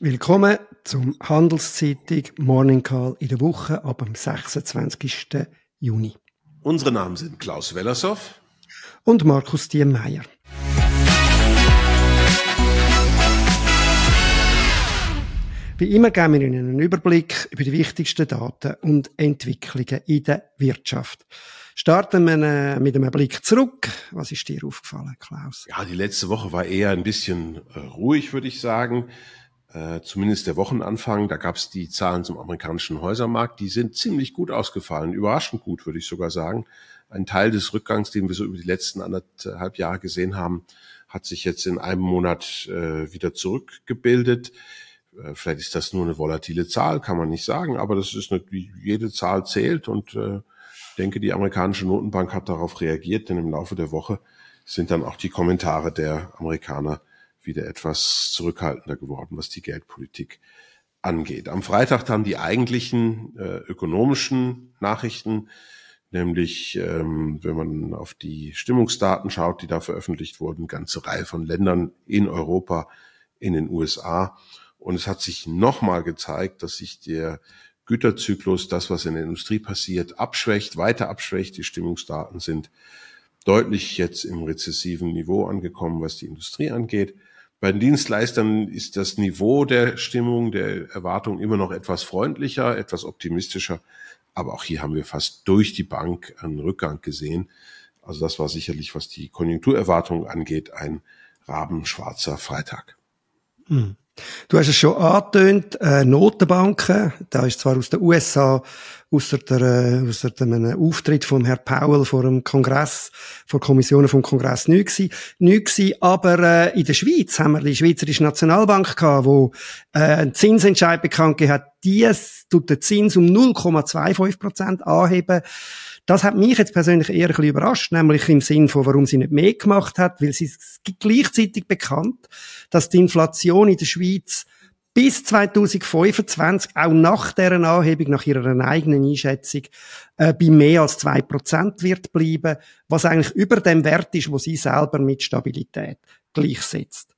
Willkommen zum Handelszeitung Morning Call in der Woche ab dem 26. Juni. Unsere Namen sind Klaus Wellershoff und Markus Diemeyer. Wie immer geben wir Ihnen einen Überblick über die wichtigsten Daten und Entwicklungen in der Wirtschaft. Starten wir äh, mit einem Blick zurück. Was ist dir aufgefallen, Klaus? Ja, die letzte Woche war eher ein bisschen äh, ruhig, würde ich sagen äh, zumindest der Wochenanfang, da gab es die Zahlen zum amerikanischen Häusermarkt, die sind ziemlich gut ausgefallen, überraschend gut, würde ich sogar sagen. Ein Teil des Rückgangs, den wir so über die letzten anderthalb Jahre gesehen haben, hat sich jetzt in einem Monat äh, wieder zurückgebildet. Äh, vielleicht ist das nur eine volatile Zahl, kann man nicht sagen, aber das ist eine, jede Zahl zählt und äh, denke, die amerikanische Notenbank hat darauf reagiert, denn im Laufe der Woche sind dann auch die Kommentare der Amerikaner wieder etwas zurückhaltender geworden, was die Geldpolitik angeht. Am Freitag dann die eigentlichen äh, ökonomischen Nachrichten, nämlich ähm, wenn man auf die Stimmungsdaten schaut, die da veröffentlicht wurden, ganze Reihe von Ländern in Europa, in den USA. Und es hat sich nochmal gezeigt, dass sich der Güterzyklus, das, was in der Industrie passiert, abschwächt, weiter abschwächt. Die Stimmungsdaten sind deutlich jetzt im rezessiven Niveau angekommen, was die Industrie angeht. Bei den Dienstleistern ist das Niveau der Stimmung, der Erwartung immer noch etwas freundlicher, etwas optimistischer. Aber auch hier haben wir fast durch die Bank einen Rückgang gesehen. Also das war sicherlich, was die Konjunkturerwartung angeht, ein rabenschwarzer Freitag. Hm. Du hast es schon angetönt, äh, Notenbanken, da ist zwar aus den USA, außer der, äh, außer dem Auftritt von Herrn Powell vor dem Kongress, vor Kommissionen vom Kongress nicht gewesen, nicht gewesen, aber äh, in der Schweiz haben wir die Schweizerische Nationalbank gehabt, wo äh, einen Zinsentscheid bekannt hat, die tut den Zins um 0,25 Prozent anheben. Das hat mich jetzt persönlich eher ein bisschen überrascht, nämlich im Sinn von, warum sie nicht mehr gemacht hat, weil sie es gleichzeitig bekannt, dass die Inflation in der Schweiz bis 2025, auch nach deren Anhebung, nach ihrer eigenen Einschätzung, äh, bei mehr als zwei Prozent wird bleiben, was eigentlich über dem Wert ist, wo sie selber mit Stabilität gleichsetzt.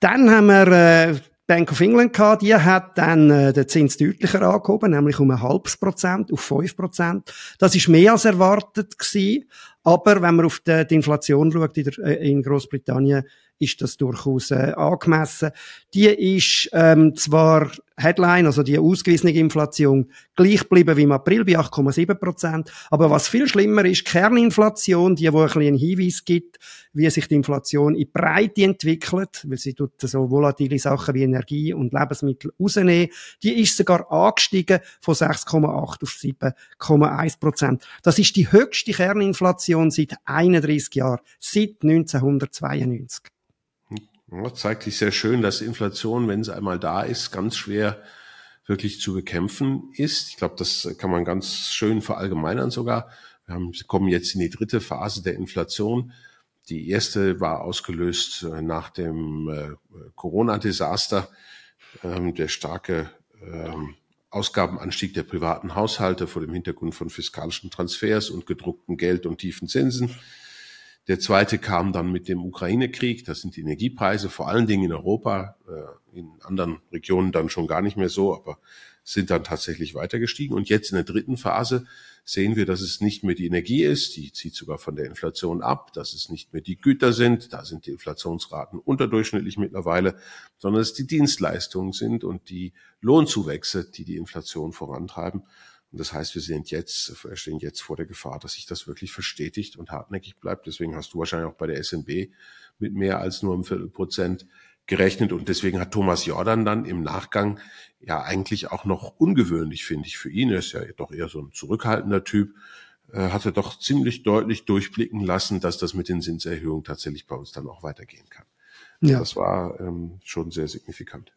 Dann haben wir äh, Bank of England gehabt, die hat dann äh, den Zins deutlicher angehoben, nämlich um ein halbes Prozent auf fünf Prozent. Das ist mehr als erwartet gewesen. Aber wenn man auf die, die Inflation schaut in, äh, in Großbritannien, ist das durchaus äh, angemessen. Die ist ähm, zwar Headline, also die ausgewiesene Inflation, gleich geblieben wie im April bei 8,7 Prozent. Aber was viel schlimmer ist, Kerninflation, die, wo ein bisschen einen Hinweis gibt, wie sich die Inflation in Breite entwickelt, weil sie tut so volatile Sachen wie Energie und Lebensmittel rausnehmen, die ist sogar angestiegen von 6,8 auf 7,1 Prozent. Das ist die höchste Kerninflation seit 31 Jahren, seit 1992. Ja, zeigt sich sehr schön, dass Inflation, wenn sie einmal da ist, ganz schwer wirklich zu bekämpfen ist. Ich glaube, das kann man ganz schön verallgemeinern sogar. Wir haben, kommen jetzt in die dritte Phase der Inflation. Die erste war ausgelöst äh, nach dem äh, Corona-Desaster, ähm, der starke ähm, Ausgabenanstieg der privaten Haushalte vor dem Hintergrund von fiskalischen Transfers und gedrucktem Geld und tiefen Zinsen. Der zweite kam dann mit dem Ukraine-Krieg. Das sind die Energiepreise, vor allen Dingen in Europa, äh, in anderen Regionen dann schon gar nicht mehr so, aber sind dann tatsächlich weiter gestiegen. Und jetzt in der dritten Phase sehen wir, dass es nicht mehr die Energie ist, die zieht sogar von der Inflation ab, dass es nicht mehr die Güter sind, da sind die Inflationsraten unterdurchschnittlich mittlerweile, sondern es die Dienstleistungen sind und die Lohnzuwächse, die die Inflation vorantreiben. Und das heißt, wir sind jetzt, stehen jetzt vor der Gefahr, dass sich das wirklich verstetigt und hartnäckig bleibt. Deswegen hast du wahrscheinlich auch bei der SNB mit mehr als nur einem Viertelprozent gerechnet. Und deswegen hat Thomas Jordan dann im Nachgang ja eigentlich auch noch ungewöhnlich, finde ich, für ihn. Er ist ja doch eher so ein zurückhaltender Typ, äh, hatte doch ziemlich deutlich durchblicken lassen, dass das mit den Zinserhöhungen tatsächlich bei uns dann auch weitergehen kann. Ja. Das war ähm, schon sehr signifikant.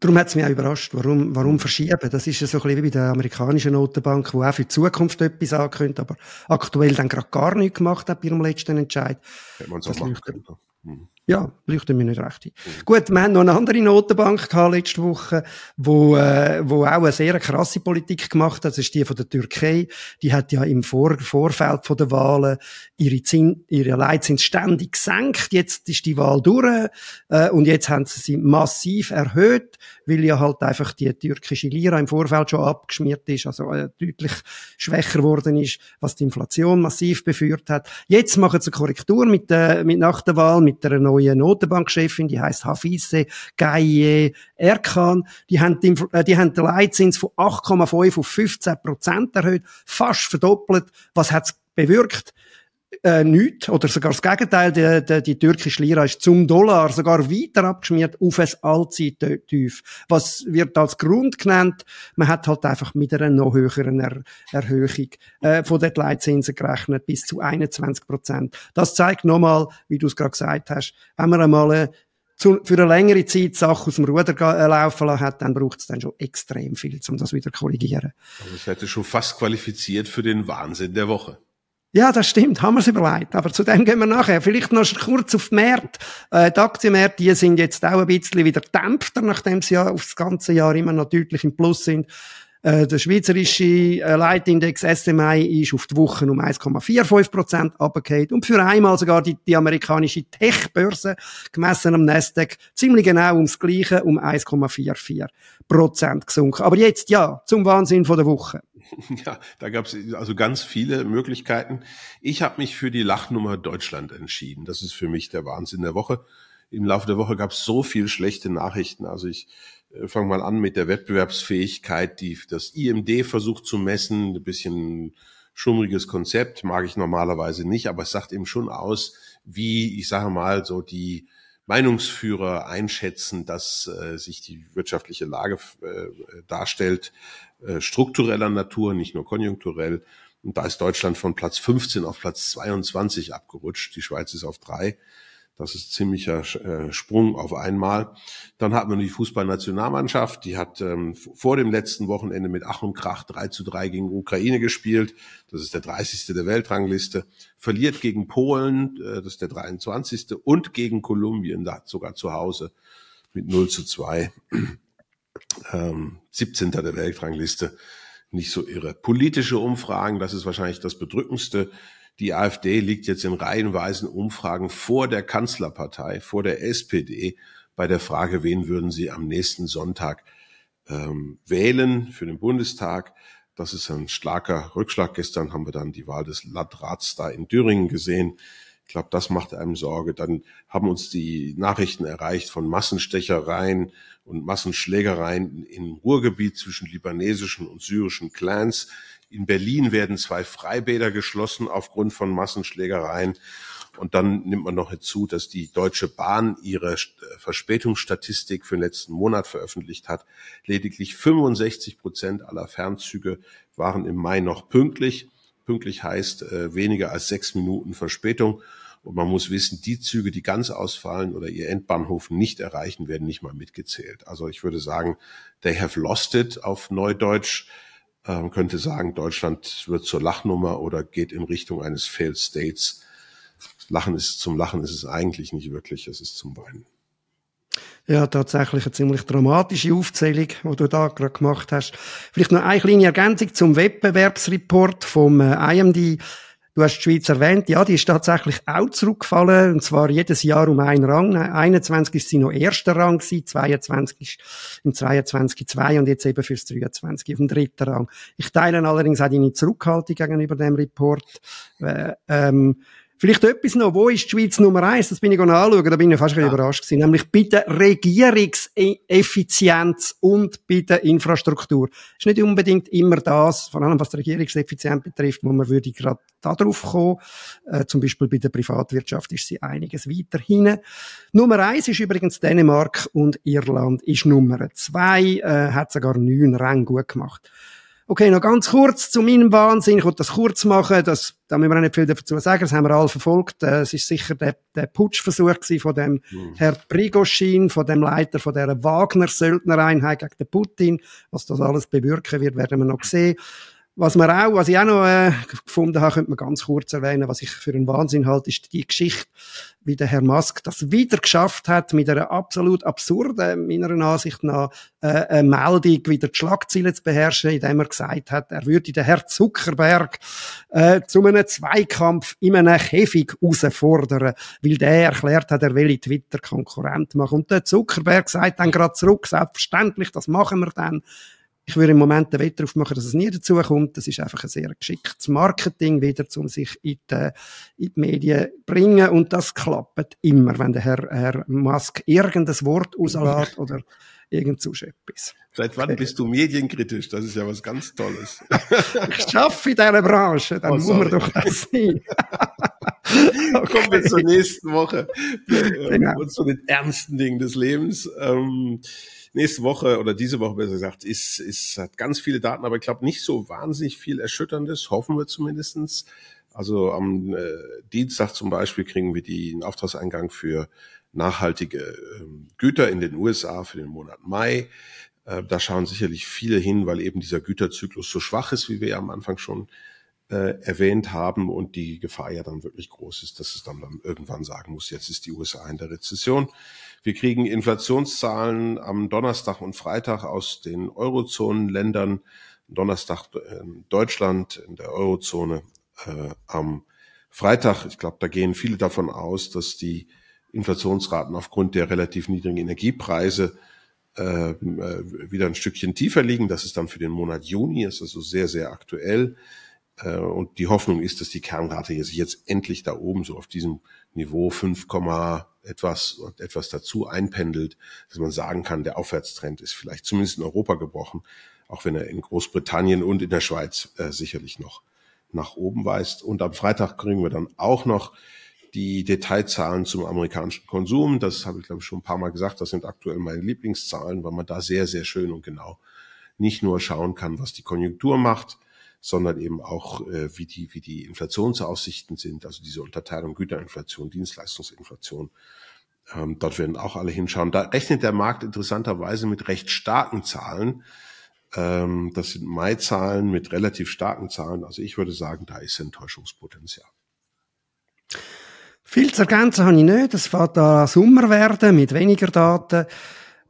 Darum hat es mich auch überrascht, warum, warum verschieben. Das ist ja so ein bisschen wie bei der amerikanischen Notenbank, die auch für die Zukunft etwas ankündigt, aber aktuell dann gerade gar nichts gemacht hat bei ihrem letzten Entscheid. Hätte man so machen können. Ja, leuchtet mir nicht recht ein. Gut, wir haben noch eine andere Notenbank gehabt letzte Woche, wo, äh, wo auch eine sehr krasse Politik gemacht hat. Das ist die von der Türkei. Die hat ja im Vor Vorfeld von der Wahlen ihre, Zin ihre Leitzins ständig gesenkt. Jetzt ist die Wahl durch, äh, und jetzt haben sie sie massiv erhöht, weil ja halt einfach die türkische Lira im Vorfeld schon abgeschmiert ist, also äh, deutlich schwächer geworden ist, was die Inflation massiv beführt hat. Jetzt machen sie eine Korrektur mit, der, mit nach der Wahl, mit der neuen neue Notenbankchefin, die heißt Hafise Gaye Erkan. Die haben, den, äh, die haben den Leitzins von 8,5 auf 15 Prozent erhöht, fast verdoppelt. Was hat's bewirkt? Äh, nichts, oder sogar das Gegenteil, die, die, die türkische Lira ist zum Dollar sogar weiter abgeschmiert auf ein Allzeittief. Was wird als Grund genannt? Man hat halt einfach mit einer noch höheren er Erhöhung äh, von den Leitzinsen gerechnet, bis zu 21 Prozent. Das zeigt nochmal, wie du es gerade gesagt hast, wenn man einmal äh, zu, für eine längere Zeit Sachen aus dem Ruder äh, laufen lassen hat, dann braucht es dann schon extrem viel, um das wieder zu korrigieren. Also es hätte schon fast qualifiziert für den Wahnsinn der Woche. Ja, das stimmt, haben wir es überlegt. Aber zu dem gehen wir nachher. Vielleicht noch kurz auf die Märkte. Äh, die Aktienmärkte, die sind jetzt auch ein bisschen wieder dämpfter, nachdem sie ja aufs ganze Jahr immer noch deutlich im Plus sind. Äh, der schweizerische äh, Leitindex SMI ist auf die Woche um 1,45 Prozent abgekehrt und für einmal sogar die, die amerikanische Tech-Börse gemessen am Nasdaq ziemlich genau ums Gleiche, um 1,44 Prozent gesunken. Aber jetzt ja, zum Wahnsinn von der Woche. Ja, da gab es also ganz viele Möglichkeiten. Ich habe mich für die Lachnummer Deutschland entschieden. Das ist für mich der Wahnsinn der Woche. Im Laufe der Woche gab es so viel schlechte Nachrichten. Also ich äh, fange mal an mit der Wettbewerbsfähigkeit, die das IMD versucht zu messen. Ein bisschen schummriges Konzept, mag ich normalerweise nicht, aber es sagt eben schon aus, wie, ich sage mal, so die Meinungsführer einschätzen, dass äh, sich die wirtschaftliche Lage äh, darstellt, äh, struktureller Natur, nicht nur konjunkturell. Und da ist Deutschland von Platz 15 auf Platz 22 abgerutscht. Die Schweiz ist auf drei. Das ist ziemlicher äh, Sprung auf einmal. Dann hat man die Fußballnationalmannschaft, die hat ähm, vor dem letzten Wochenende mit Ach und Krach 3 zu 3 gegen Ukraine gespielt. Das ist der 30. der Weltrangliste. Verliert gegen Polen, äh, das ist der 23. und gegen Kolumbien, da sogar zu Hause mit 0 zu 2. Ähm, 17. der Weltrangliste. Nicht so irre. Politische Umfragen, das ist wahrscheinlich das Bedrückendste die AfD liegt jetzt in reihenweisen Umfragen vor der Kanzlerpartei, vor der SPD bei der Frage, wen würden Sie am nächsten Sonntag ähm, wählen für den Bundestag. Das ist ein starker Rückschlag. Gestern haben wir dann die Wahl des Landrats da in Thüringen gesehen. Ich glaube, das macht einem Sorge. Dann haben uns die Nachrichten erreicht von Massenstechereien und Massenschlägereien im Ruhrgebiet zwischen libanesischen und syrischen Clans. In Berlin werden zwei Freibäder geschlossen aufgrund von Massenschlägereien. Und dann nimmt man noch hinzu, dass die Deutsche Bahn ihre Verspätungsstatistik für den letzten Monat veröffentlicht hat. Lediglich 65 Prozent aller Fernzüge waren im Mai noch pünktlich. Pünktlich heißt äh, weniger als sechs Minuten Verspätung. Und man muss wissen, die Züge, die ganz ausfallen oder ihr Endbahnhof nicht erreichen, werden nicht mal mitgezählt. Also ich würde sagen, they have lost it auf Neudeutsch. Man könnte sagen, Deutschland wird zur Lachnummer oder geht in Richtung eines Failed States. Lachen ist zum Lachen ist es eigentlich nicht wirklich, es ist zum Weinen. Ja, tatsächlich eine ziemlich dramatische Aufzählung, die du da gerade gemacht hast. Vielleicht noch eine kleine Ergänzung zum Wettbewerbsreport vom äh, IMD. Du hast die Schweiz erwähnt, ja, die ist tatsächlich auch zurückgefallen, und zwar jedes Jahr um einen Rang. 21 ist sie noch erster Rang gewesen, 22 ist im 22 2 und jetzt eben fürs 23 auf dem dritten Rang. Ich teile allerdings auch deine Zurückhaltung gegenüber dem Report. Äh, ähm, Vielleicht etwas noch, wo ist die Schweiz Nummer eins? Das bin ich anschauen, da bin ich fast ja. überrascht gewesen. Nämlich bei der Regierungseffizienz und bei der Infrastruktur. Ist nicht unbedingt immer das, vor allem was die Regierungseffizienz betrifft, wo man würde gerade da drauf kommen. Äh, zum Beispiel bei der Privatwirtschaft ist sie einiges weiter hinten. Nummer eins ist übrigens Dänemark und Irland ist Nummer zwei, äh, hat sogar neun Ränge gut gemacht. Okay, noch ganz kurz zu meinem Wahnsinn. Ich wollte das kurz machen. Das, da müssen wir auch nicht viel dazu sagen. Das haben wir alle verfolgt. Äh, es ist sicher der, der Putschversuch von dem mhm. Herr Prigoschin, von dem Leiter von der Wagner-Söldnereinheit gegen den Putin. Was das alles bewirken wird, werden wir noch sehen. Was man auch, was ich auch noch äh, gefunden habe, könnte man ganz kurz erwähnen, was ich für einen Wahnsinn halte, ist die Geschichte, wie der Herr Musk das wieder geschafft hat, mit einer absolut absurden, meiner Ansicht nach, äh, eine Meldung wieder die Schlagzeilen zu beherrschen, indem er gesagt hat, er würde den Herr Zuckerberg äh, zu einem Zweikampf in einem Käfig herausfordern, weil der erklärt hat, er will Twitter Konkurrent machen. Und der Zuckerberg sagt dann gerade zurück, selbstverständlich, das machen wir dann. Ich würde im Moment den Wetter aufmachen, dass es nie dazu kommt. Das ist einfach ein sehr geschicktes Marketing wieder, um sich in die, in die Medien zu bringen. Und das klappt immer, wenn der Herr, Herr Musk irgendein Wort rauslässt oder irgend so etwas. Seit wann okay. bist du medienkritisch? Das ist ja was ganz Tolles. ich arbeite in dieser Branche, dann oh, muss man doch das sein. okay. Kommen wir zur nächsten Woche. Genau. Und zu den ernsten Dingen des Lebens. Ähm, nächste Woche oder diese Woche besser gesagt, ist, ist, hat ganz viele Daten, aber ich glaube nicht so wahnsinnig viel Erschütterndes, hoffen wir zumindestens. Also am äh, Dienstag zum Beispiel kriegen wir den Auftragseingang für nachhaltige äh, Güter in den USA für den Monat Mai. Äh, da schauen sicherlich viele hin, weil eben dieser Güterzyklus so schwach ist, wie wir ja am Anfang schon äh, erwähnt haben und die Gefahr ja dann wirklich groß ist, dass es dann, dann irgendwann sagen muss, jetzt ist die USA in der Rezession. Wir kriegen Inflationszahlen am Donnerstag und Freitag aus den Eurozonenländern. Donnerstag äh, Deutschland in der Eurozone äh, am Freitag. Ich glaube, da gehen viele davon aus, dass die Inflationsraten aufgrund der relativ niedrigen Energiepreise äh, äh wieder ein Stückchen tiefer liegen. Das ist dann für den Monat Juni, ist also sehr, sehr aktuell. Äh, und die Hoffnung ist, dass die Kernrate sich jetzt endlich da oben so auf diesem Niveau 5, etwas, etwas dazu einpendelt, dass man sagen kann, der Aufwärtstrend ist vielleicht zumindest in Europa gebrochen, auch wenn er in Großbritannien und in der Schweiz äh, sicherlich noch nach oben weist. Und am Freitag kriegen wir dann auch noch die Detailzahlen zum amerikanischen Konsum. Das habe ich, glaube ich, schon ein paar Mal gesagt. Das sind aktuell meine Lieblingszahlen, weil man da sehr, sehr schön und genau nicht nur schauen kann, was die Konjunktur macht, sondern eben auch, äh, wie, die, wie die Inflationsaussichten sind, also diese Unterteilung Güterinflation, Dienstleistungsinflation. Ähm, dort werden auch alle hinschauen. Da rechnet der Markt interessanterweise mit recht starken Zahlen. Ähm, das sind Mai-Zahlen mit relativ starken Zahlen. Also ich würde sagen, da ist Enttäuschungspotenzial. Viel zu ergänzen habe ich nicht. Es wird da Sommer werden mit weniger Daten.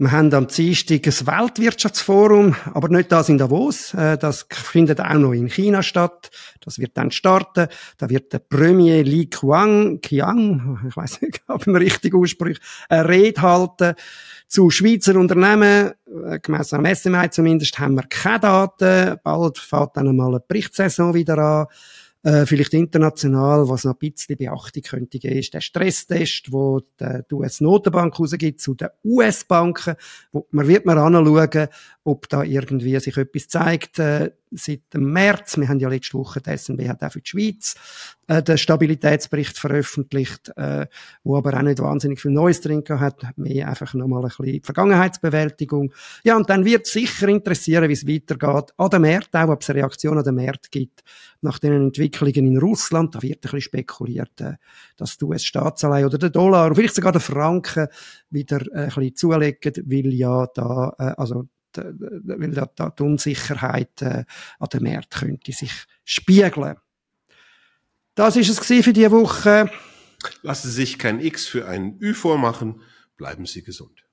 Wir haben am Dienstag ein Weltwirtschaftsforum, aber nicht das in Davos. Äh, das findet auch noch in China statt. Das wird dann starten. Da wird der Premier Li Qiang, Qiang, ich weiß nicht, ob ich richtig ausspreche, eine Rede halten zu Schweizer Unternehmen. Äh, gemäss am SMI zumindest haben wir keine Daten. Bald fährt dann einmal eine Berichtssaison wieder an. Äh, vielleicht international, was noch ein bisschen Beachtung könnte geben, ist der Stresstest, wo die US-Notenbank rausgibt zu den US-Banken, man wird man anschauen, ob da irgendwie sich etwas zeigt. Äh, seit dem März, wir haben ja letzte Woche, die SNB hat auch für die Schweiz äh, den Stabilitätsbericht veröffentlicht, äh, wo aber auch nicht wahnsinnig viel Neues drin hat, mehr einfach nochmal ein bisschen Vergangenheitsbewältigung. Ja, und dann wird sicher interessieren, wie es weitergeht an den Märkten, auch ob es eine Reaktion an den Märkten gibt nach den Entwicklungen in Russland. Da wird ein bisschen spekuliert, äh, dass die US-Staatsanleihe oder der Dollar oder vielleicht sogar der Franken wieder äh, ein bisschen zulegen, weil ja da, äh, also weil da, die Unsicherheit an den Märkten könnte sich spiegeln. Das ist es für diese Woche. Lassen Sie sich kein X für ein Ü vormachen. Bleiben Sie gesund.